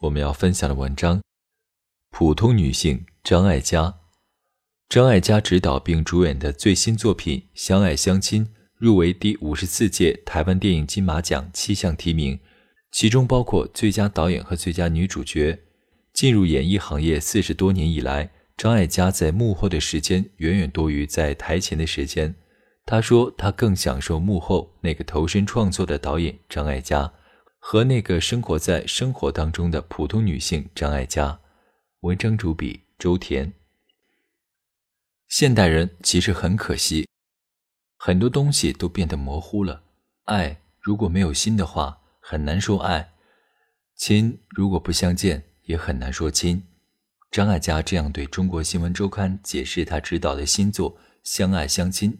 我们要分享的文章：普通女性张艾嘉。张艾嘉执导并主演的最新作品《相爱相亲》入围第五十四届台湾电影金马奖七项提名，其中包括最佳导演和最佳女主角。进入演艺行业四十多年以来，张艾嘉在幕后的时间远远多于在台前的时间。他说：“他更享受幕后那个投身创作的导演张艾嘉，和那个生活在生活当中的普通女性张艾嘉。”文章主笔周田。现代人其实很可惜，很多东西都变得模糊了。爱如果没有心的话，很难说爱；亲如果不相见，也很难说亲。张艾嘉这样对中国新闻周刊解释他执导的新作《相爱相亲》。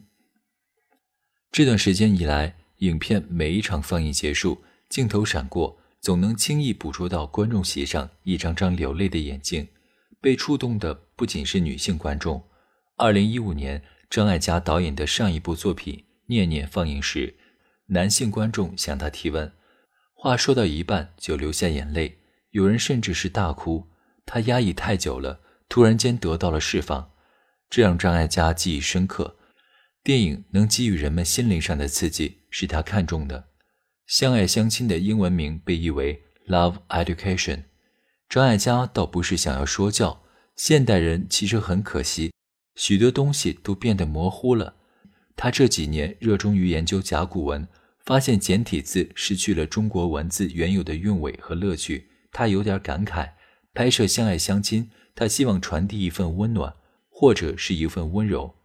这段时间以来，影片每一场放映结束，镜头闪过，总能轻易捕捉到观众席上一张张流泪的眼睛。被触动的不仅是女性观众。二零一五年，张艾嘉导演的上一部作品《念念》放映时，男性观众向他提问，话说到一半就流下眼泪，有人甚至是大哭。他压抑太久了，突然间得到了释放，这让张艾嘉记忆深刻。电影能给予人们心灵上的刺激，是他看重的。《相爱相亲》的英文名被译为《Love Education》。张艾嘉倒不是想要说教，现代人其实很可惜，许多东西都变得模糊了。他这几年热衷于研究甲骨文，发现简体字失去了中国文字原有的韵味和乐趣，他有点感慨。拍摄《相爱相亲》，他希望传递一份温暖，或者是一份温柔。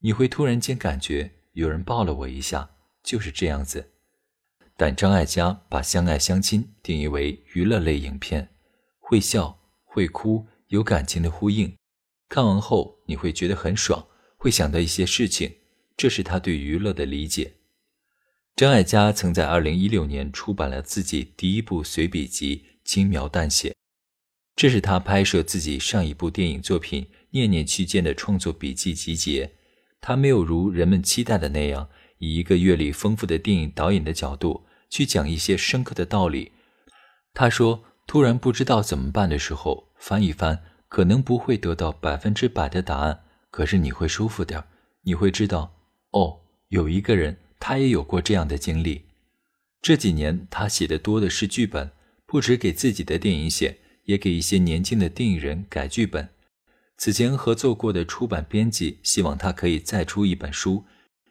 你会突然间感觉有人抱了我一下，就是这样子。但张艾嘉把《相爱相亲》定义为娱乐类影片，会笑会哭，有感情的呼应。看完后你会觉得很爽，会想到一些事情，这是他对娱乐的理解。张艾嘉曾在2016年出版了自己第一部随笔集《轻描淡写》，这是他拍摄自己上一部电影作品《念念》期间的创作笔记集结。他没有如人们期待的那样，以一个阅历丰富的电影导演的角度去讲一些深刻的道理。他说：“突然不知道怎么办的时候，翻一翻，可能不会得到百分之百的答案，可是你会舒服点你会知道，哦，有一个人他也有过这样的经历。这几年他写的多的是剧本，不止给自己的电影写，也给一些年轻的电影人改剧本。”此前合作过的出版编辑希望他可以再出一本书，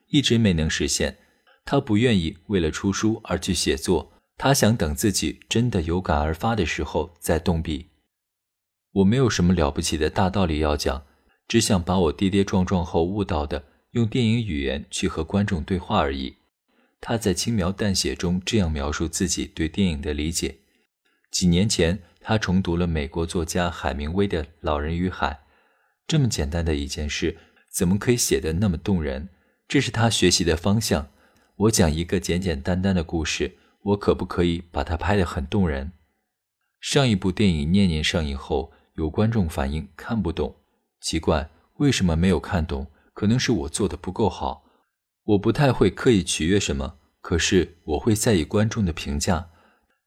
一直没能实现。他不愿意为了出书而去写作，他想等自己真的有感而发的时候再动笔。我没有什么了不起的大道理要讲，只想把我跌跌撞撞后悟到的，用电影语言去和观众对话而已。他在轻描淡写中这样描述自己对电影的理解：几年前，他重读了美国作家海明威的《老人与海》。这么简单的一件事，怎么可以写得那么动人？这是他学习的方向。我讲一个简简单单的故事，我可不可以把它拍得很动人？上一部电影《念念》上映后，有观众反映看不懂，奇怪，为什么没有看懂？可能是我做的不够好。我不太会刻意取悦什么，可是我会在意观众的评价。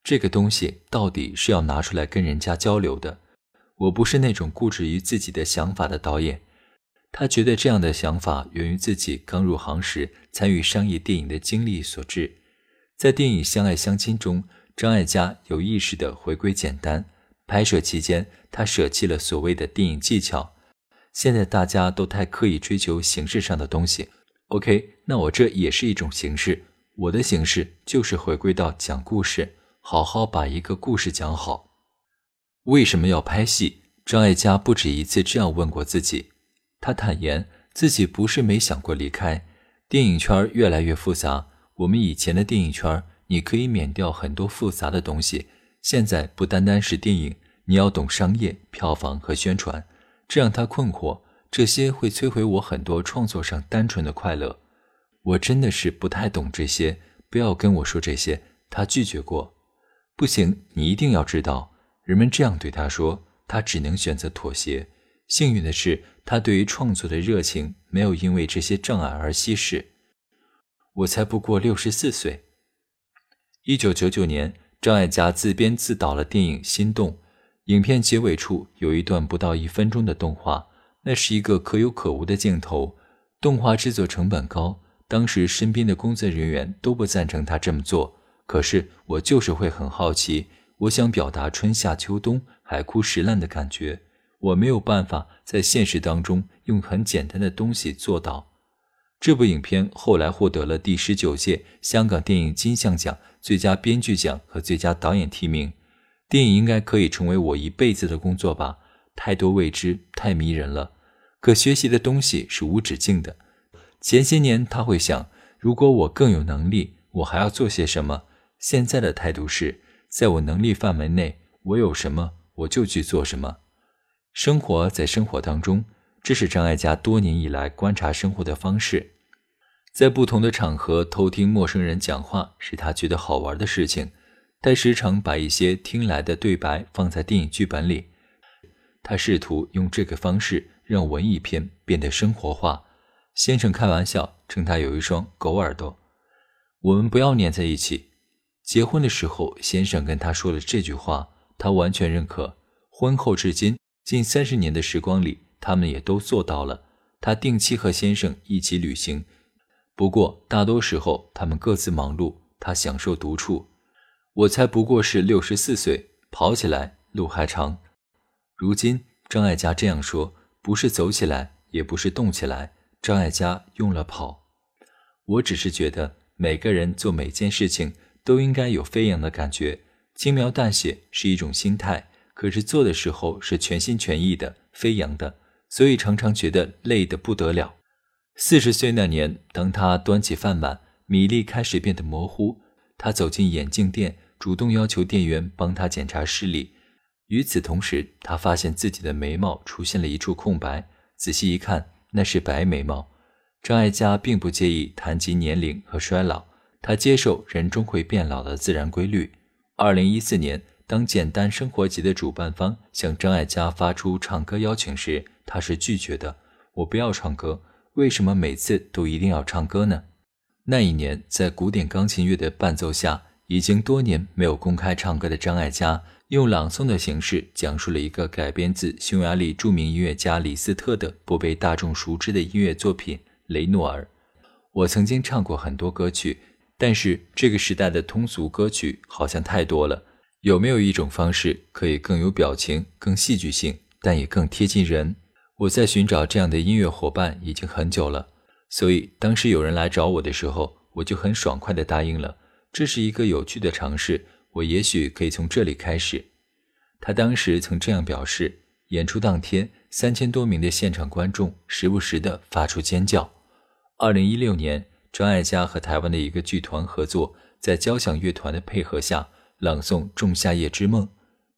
这个东西到底是要拿出来跟人家交流的。我不是那种固执于自己的想法的导演，他觉得这样的想法源于自己刚入行时参与商业电影的经历所致。在电影《相爱相亲》中，张艾嘉有意识地回归简单。拍摄期间，他舍弃了所谓的电影技巧。现在大家都太刻意追求形式上的东西。OK，那我这也是一种形式。我的形式就是回归到讲故事，好好把一个故事讲好。为什么要拍戏？张艾嘉不止一次这样问过自己。他坦言自己不是没想过离开。电影圈越来越复杂，我们以前的电影圈，你可以免掉很多复杂的东西。现在不单单是电影，你要懂商业、票房和宣传，这让他困惑。这些会摧毁我很多创作上单纯的快乐。我真的是不太懂这些，不要跟我说这些。他拒绝过。不行，你一定要知道。人们这样对他说，他只能选择妥协。幸运的是，他对于创作的热情没有因为这些障碍而稀释。我才不过六十四岁。一九九九年，张艾嘉自编自导了电影《心动》，影片结尾处有一段不到一分钟的动画，那是一个可有可无的镜头。动画制作成本高，当时身边的工作人员都不赞成他这么做。可是我就是会很好奇，我想表达春夏秋冬、海枯石烂的感觉，我没有办法在现实当中用很简单的东西做到。这部影片后来获得了第十九届香港电影金像奖最佳编剧奖和最佳导演提名。电影应该可以成为我一辈子的工作吧？太多未知，太迷人了。可学习的东西是无止境的。前些年他会想，如果我更有能力，我还要做些什么？现在的态度是，在我能力范围内，我有什么我就去做什么。生活在生活当中。这是张艾嘉多年以来观察生活的方式，在不同的场合偷听陌生人讲话是他觉得好玩的事情。他时常把一些听来的对白放在电影剧本里，他试图用这个方式让文艺片变得生活化。先生开玩笑称他有一双狗耳朵。我们不要粘在一起。结婚的时候，先生跟他说了这句话，他完全认可。婚后至今近三十年的时光里。他们也都做到了。他定期和先生一起旅行，不过大多时候他们各自忙碌。他享受独处。我才不过是六十四岁，跑起来路还长。如今张艾嘉这样说，不是走起来，也不是动起来。张艾嘉用了跑。我只是觉得每个人做每件事情都应该有飞扬的感觉，轻描淡写是一种心态，可是做的时候是全心全意的，飞扬的。所以常常觉得累得不得了。四十岁那年，当他端起饭碗，米粒开始变得模糊。他走进眼镜店，主动要求店员帮他检查视力。与此同时，他发现自己的眉毛出现了一处空白，仔细一看，那是白眉毛。张艾嘉并不介意谈及年龄和衰老，他接受人终会变老的自然规律。二零一四年，当简单生活节的主办方向张艾嘉发出唱歌邀请时，他是拒绝的。我不要唱歌，为什么每次都一定要唱歌呢？那一年，在古典钢琴乐的伴奏下，已经多年没有公开唱歌的张艾嘉，用朗诵的形式讲述了一个改编自匈牙利著名音乐家李斯特的不被大众熟知的音乐作品《雷诺尔》。我曾经唱过很多歌曲，但是这个时代的通俗歌曲好像太多了。有没有一种方式可以更有表情、更戏剧性，但也更贴近人？我在寻找这样的音乐伙伴已经很久了，所以当时有人来找我的时候，我就很爽快地答应了。这是一个有趣的尝试，我也许可以从这里开始。他当时曾这样表示。演出当天，三千多名的现场观众时不时地发出尖叫。二零一六年，张艾嘉和台湾的一个剧团合作，在交响乐团的配合下朗诵《仲夏夜之梦》，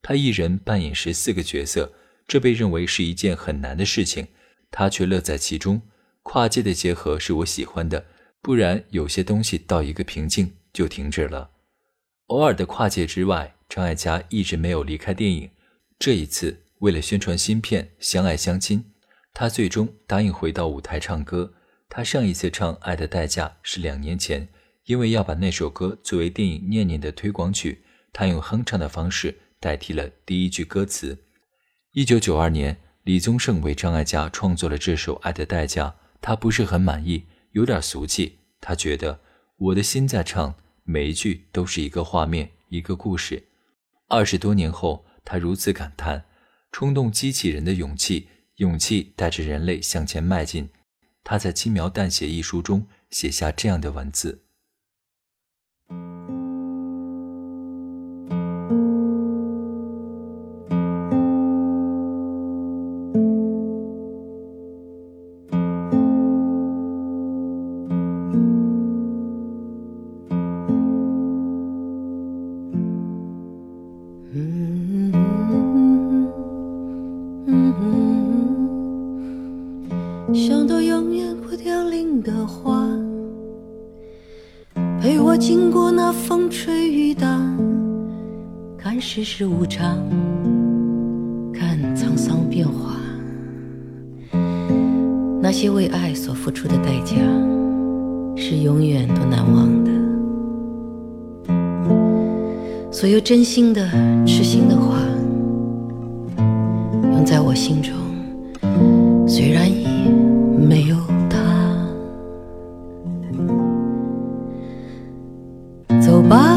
他一人扮演十四个角色。这被认为是一件很难的事情，他却乐在其中。跨界的结合是我喜欢的，不然有些东西到一个瓶颈就停止了。偶尔的跨界之外，张艾嘉一直没有离开电影。这一次，为了宣传新片《相爱相亲》，他最终答应回到舞台唱歌。他上一次唱《爱的代价》是两年前，因为要把那首歌作为电影《念念》的推广曲，他用哼唱的方式代替了第一句歌词。一九九二年，李宗盛为张艾嘉创作了这首《爱的代价》，他不是很满意，有点俗气。他觉得我的心在唱，每一句都是一个画面，一个故事。二十多年后，他如此感叹：冲动激起人的勇气，勇气带着人类向前迈进。他在《轻描淡写》一书中写下这样的文字。世无常，看沧桑变化。那些为爱所付出的代价，是永远都难忘的。所有真心的、痴心的话，用在我心中，虽然已没有他。走吧，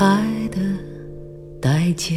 爱的代价。